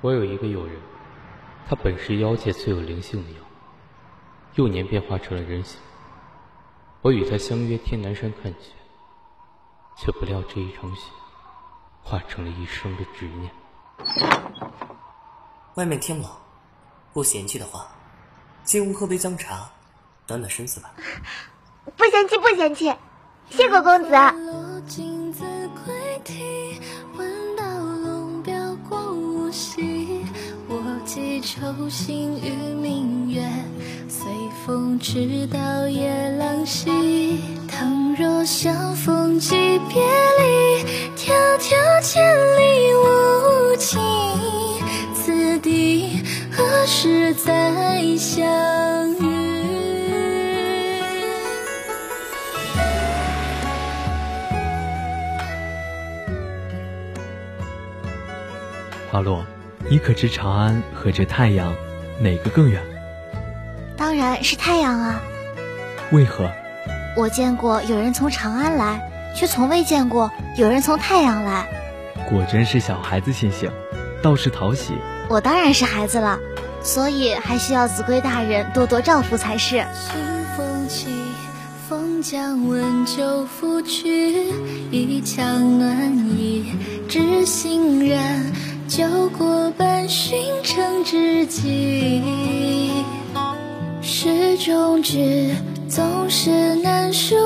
我有一个友人，他本是妖界最有灵性的妖，幼年便化成了人形。我与他相约天南山看雪，却不料这一场雪，化成了一生的执念。外面天冷，不嫌弃的话，进屋喝杯姜茶，暖暖身子吧。不嫌弃，不嫌弃，谢过公子。愁心与明月，随风直到夜郎西。倘若相逢即别离，迢迢千里无期。此地何时再相遇？花落。你可知长安和这太阳，哪个更远？当然是太阳啊！为何？我见过有人从长安来，却从未见过有人从太阳来。果真是小孩子心性，倒是讨喜。我当然是孩子了，所以还需要子规大人多多照拂才是。清风起，风将温酒拂去，一腔暖意，知心然。酒过半巡成知己，诗中句总是难书，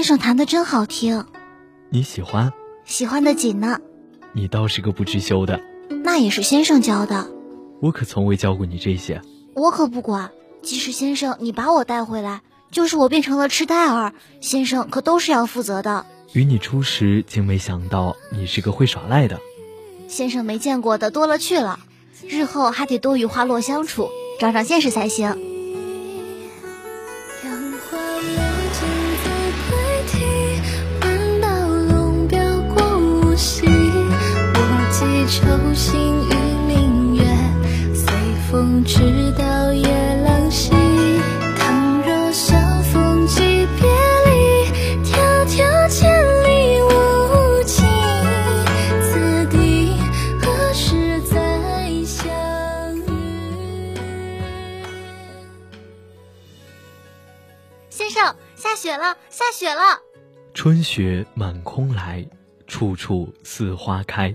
先生弹的真好听，你喜欢？喜欢的紧呢。你倒是个不知羞的，那也是先生教的。我可从未教过你这些。我可不管，即使先生你把我带回来，就是我变成了痴呆儿，先生可都是要负责的。与你初识，竟没想到你是个会耍赖的。先生没见过的多了去了，日后还得多与花落相处，长长见识才行。愁心与明月，随风直到夜郎西。倘若相逢即别离，迢迢千里无期。此地何时再相遇？先生，下雪了，下雪了！春雪满空来，处处似花开。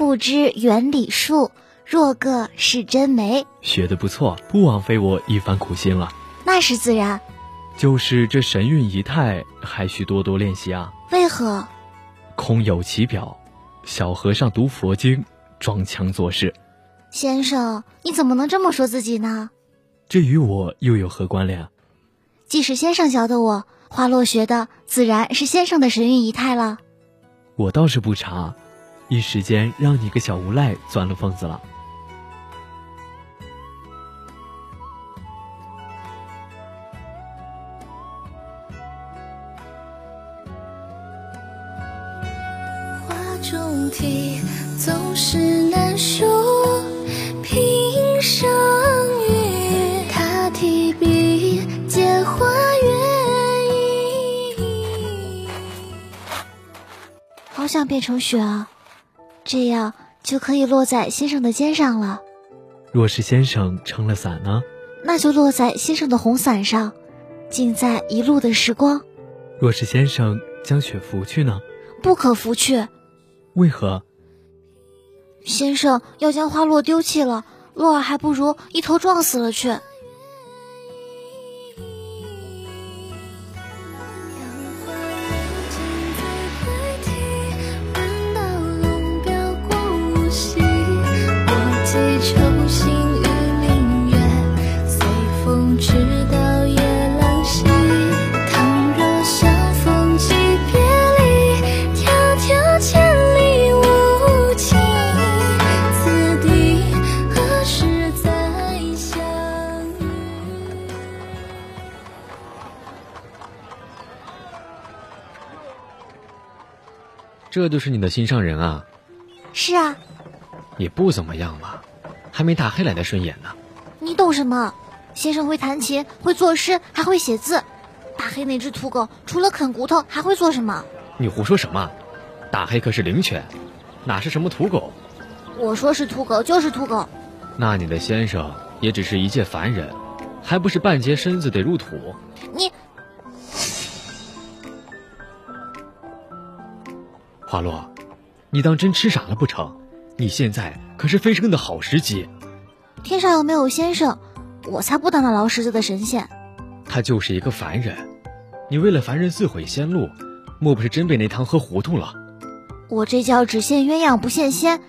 不知园里树，若个是真梅。学的不错，不枉费我一番苦心了。那是自然。就是这神韵仪态，还需多多练习啊。为何？空有其表，小和尚读佛经，装腔作势。先生，你怎么能这么说自己呢？这与我又有何关联？既是先生教的我，花落学的自然是先生的神韵仪态了。我倒是不查。一时间让你个小无赖钻了疯子了。画中题总是难书，平生与他提笔借花月意。好想变成雪啊！这样就可以落在先生的肩上了。若是先生撑了伞呢？那就落在先生的红伞上，尽在一路的时光。若是先生将雪拂去呢？不可拂去。为何？先生要将花落丢弃了，落儿还不如一头撞死了去。这就是你的心上人啊？是啊，也不怎么样嘛，还没大黑来的顺眼呢。你懂什么？先生会弹琴，会作诗，还会写字。大黑那只土狗除了啃骨头，还会做什么？你胡说什么？大黑可是灵犬，哪是什么土狗？我说是土狗就是土狗。那你的先生也只是一介凡人，还不是半截身子得入土？你花落，你当真吃傻了不成？你现在可是飞升的好时机。天上又没有先生，我才不当那劳什子的神仙。他就是一个凡人，你为了凡人自毁仙路，莫不是真被那汤喝糊涂了？我这叫只羡鸳鸯不羡仙，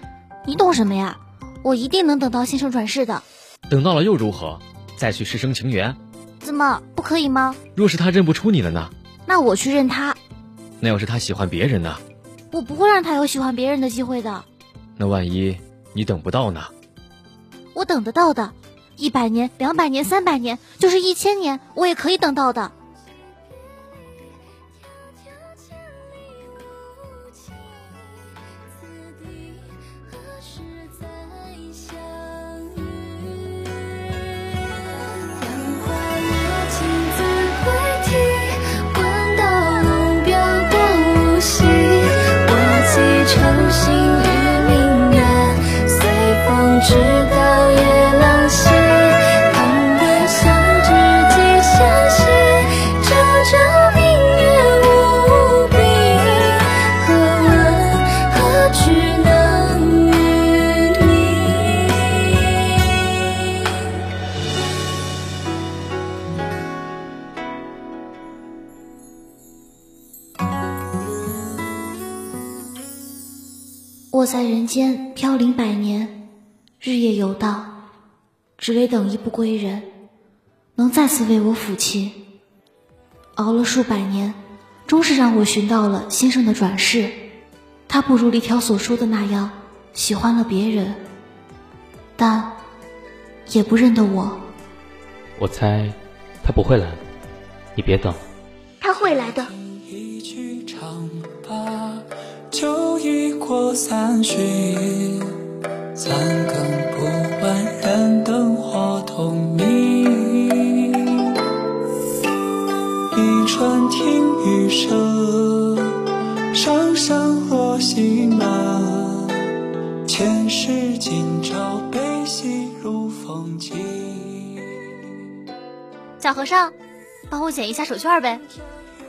你懂什么呀？我一定能等到先生转世的。等到了又如何？再去师生情缘？怎么不可以吗？若是他认不出你了呢？那我去认他。那要是他喜欢别人呢？我不会让他有喜欢别人的机会的。那万一你等不到呢？我等得到的，一百年、两百年、三百年，就是一千年，我也可以等到的。直到夜郎西，同月相知几相惜，朝朝明月无比，何问何惧能与你？我在人间飘零百年。日夜游荡，只为等一不归人，能再次为我抚琴。熬了数百年，终是让我寻到了先生的转世。他不如李条所说的那样，喜欢了别人，但也不认得我。我猜他不会来，你别等。他会来的。酒已过三巡，三更不问燃灯火通明。一船听雨声，声声落心门。前世今朝，悲喜如风景。小和尚，帮我捡一下手绢呗。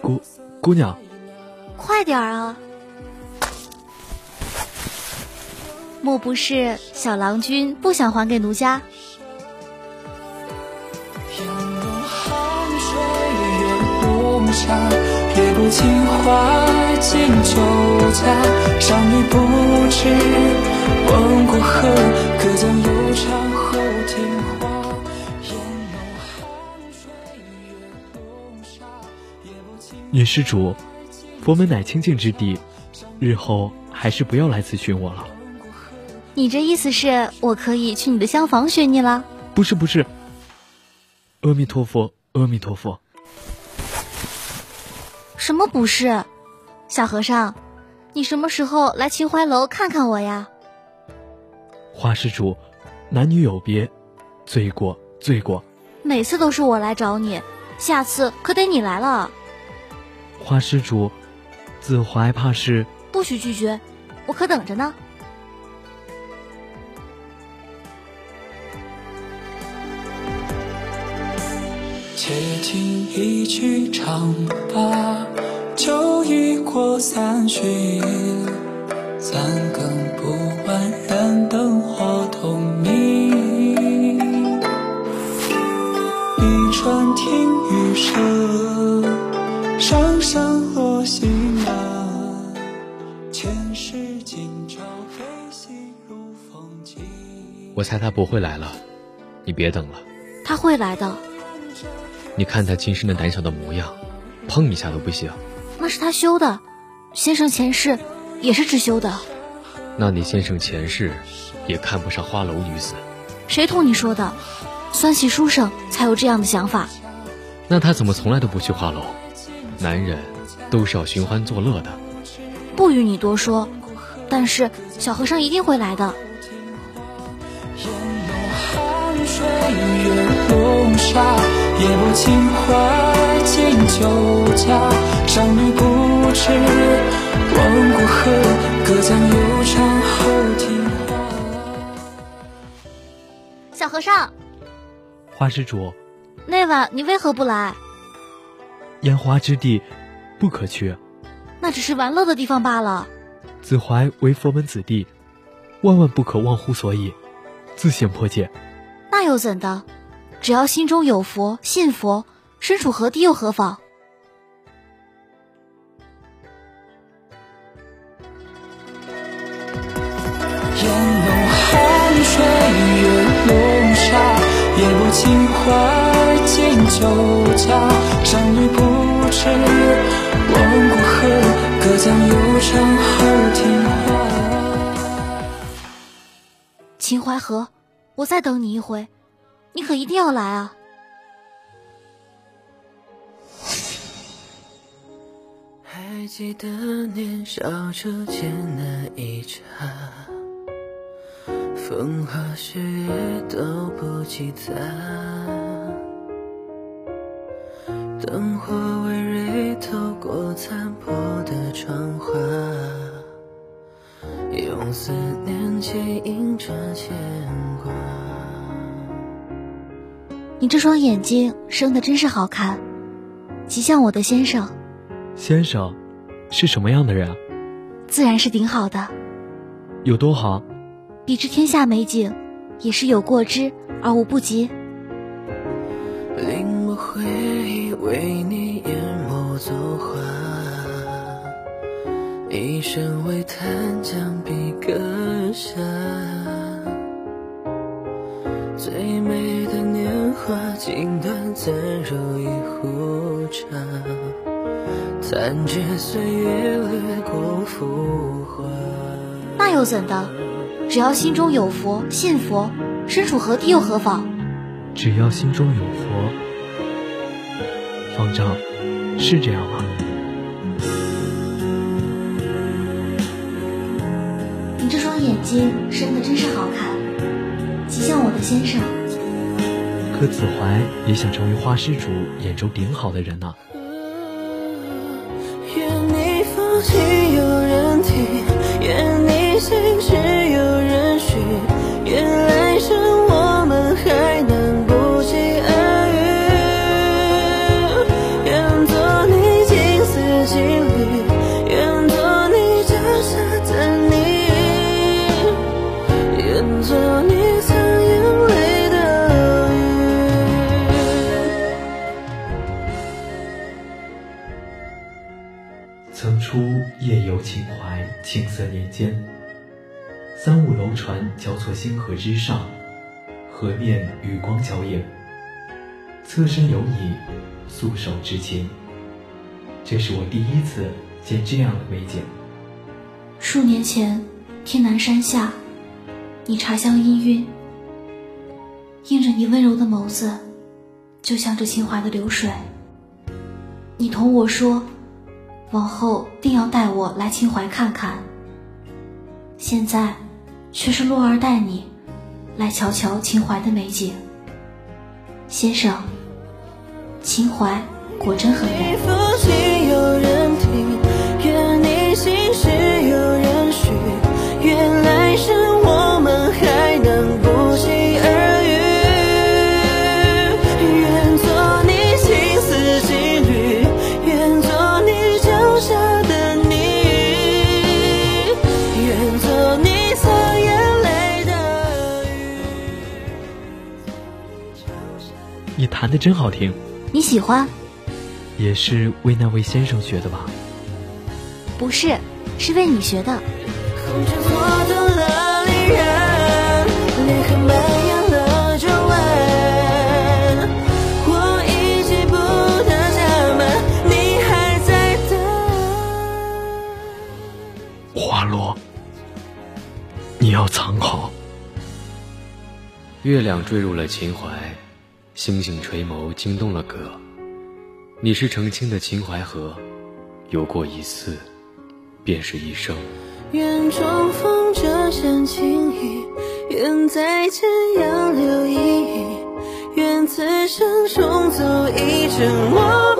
姑姑娘，快点啊！莫不是小郎君不想还给奴家？也不情花尽酒家，伤你不知问过河，可将悠长后听花。女施主，佛门乃清净之地，日后还是不要来此寻我了。你这意思是我可以去你的厢房寻你了？不是不是，阿弥陀佛，阿弥陀佛。什么不是？小和尚，你什么时候来秦淮楼看看我呀？花施主，男女有别，罪过罪过。每次都是我来找你，下次可得你来了。花施主，子怀怕是不许拒绝，我可等着呢。且听一曲长罢，酒已过三巡。三更不问燃灯火通明。一船听雨声，声声落西南。前世今朝，悲喜如风景。我猜他不会来了，你别等了。他会来的。你看他今生的胆小的模样，碰一下都不行。那是他修的，先生前世也是只修的。那你先生前世也看不上花楼女子。谁同你说的？酸喜书生才有这样的想法。那他怎么从来都不去花楼？男人都是要寻欢作乐的。不与你多说。但是小和尚一定会来的。汗水月笼沙，也不情怀敬酒家。商女不知望过河，隔江犹唱后庭花。小和尚，花施主，那晚你为何不来？烟花之地，不可去。那只是玩乐的地方罢了。子怀为佛门子弟，万万不可忘乎所以，自行破戒。那又怎的？只要心中有佛，信佛，身处何地又何妨？烟笼寒水月笼沙，也不情怀敬酒家。商女不知望过河，隔江犹唱后庭花。秦淮河，我再等你一回，你可一定要来啊！还记得年少初见那一刹，风花雪月都不及他。灯火微蕊透过残破的窗花，用思你这双眼睛生的真是好看，极像我的先生。先生，是什么样的人啊？自然是顶好的，有多好？比之天下美景，也是有过之而无不及。临摹回忆，为你一生将笔搁下。最美的年华，竟短暂如一壶茶，残觉岁月掠过浮华。那又怎的？只要心中有佛，信佛，身处何地又何妨？只要心中有佛，方丈，是这样吗？你这双眼睛生的真是好看，极像我的先生。子怀也想成为花施主眼中顶好的人呐、愿你风起有人听，愿你心事三，年间，三五楼船交错星河之上，河面与光交映，侧身有你，素手执琴。这是我第一次见这样的美景。数年前，天南山下，你茶香氤氲，映着你温柔的眸子，就像这秦淮的流水。你同我说，往后定要带我来秦淮看看。现在，却是洛儿带你来瞧瞧秦淮的美景。先生，秦淮果真很美。弹的真好听，你喜欢？也是为那位先生学的吧？不是，是为你学的。红尘错动了离人，裂痕蔓延了皱纹。我已记不得家门，你还在等。花落，你要藏好。月亮坠入了秦淮，星星垂眸惊动了葛。你是澄清的秦淮河，游过一次，便是一生。愿重逢这厢情谊，愿再见杨柳依依，愿此生重走一程，我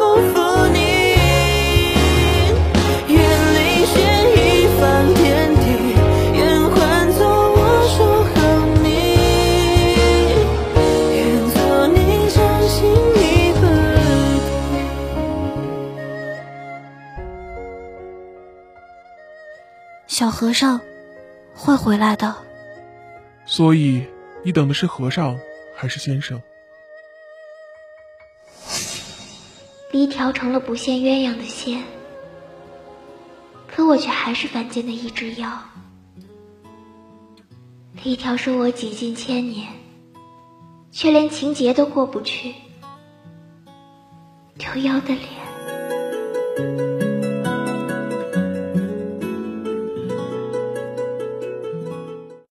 小和尚会回来的。所以，你等的是和尚还是先生？离条成了不羡鸳鸯的仙，可我却还是凡间的一只妖。离条说我几近千年，却连情劫都过不去。丢妖的脸。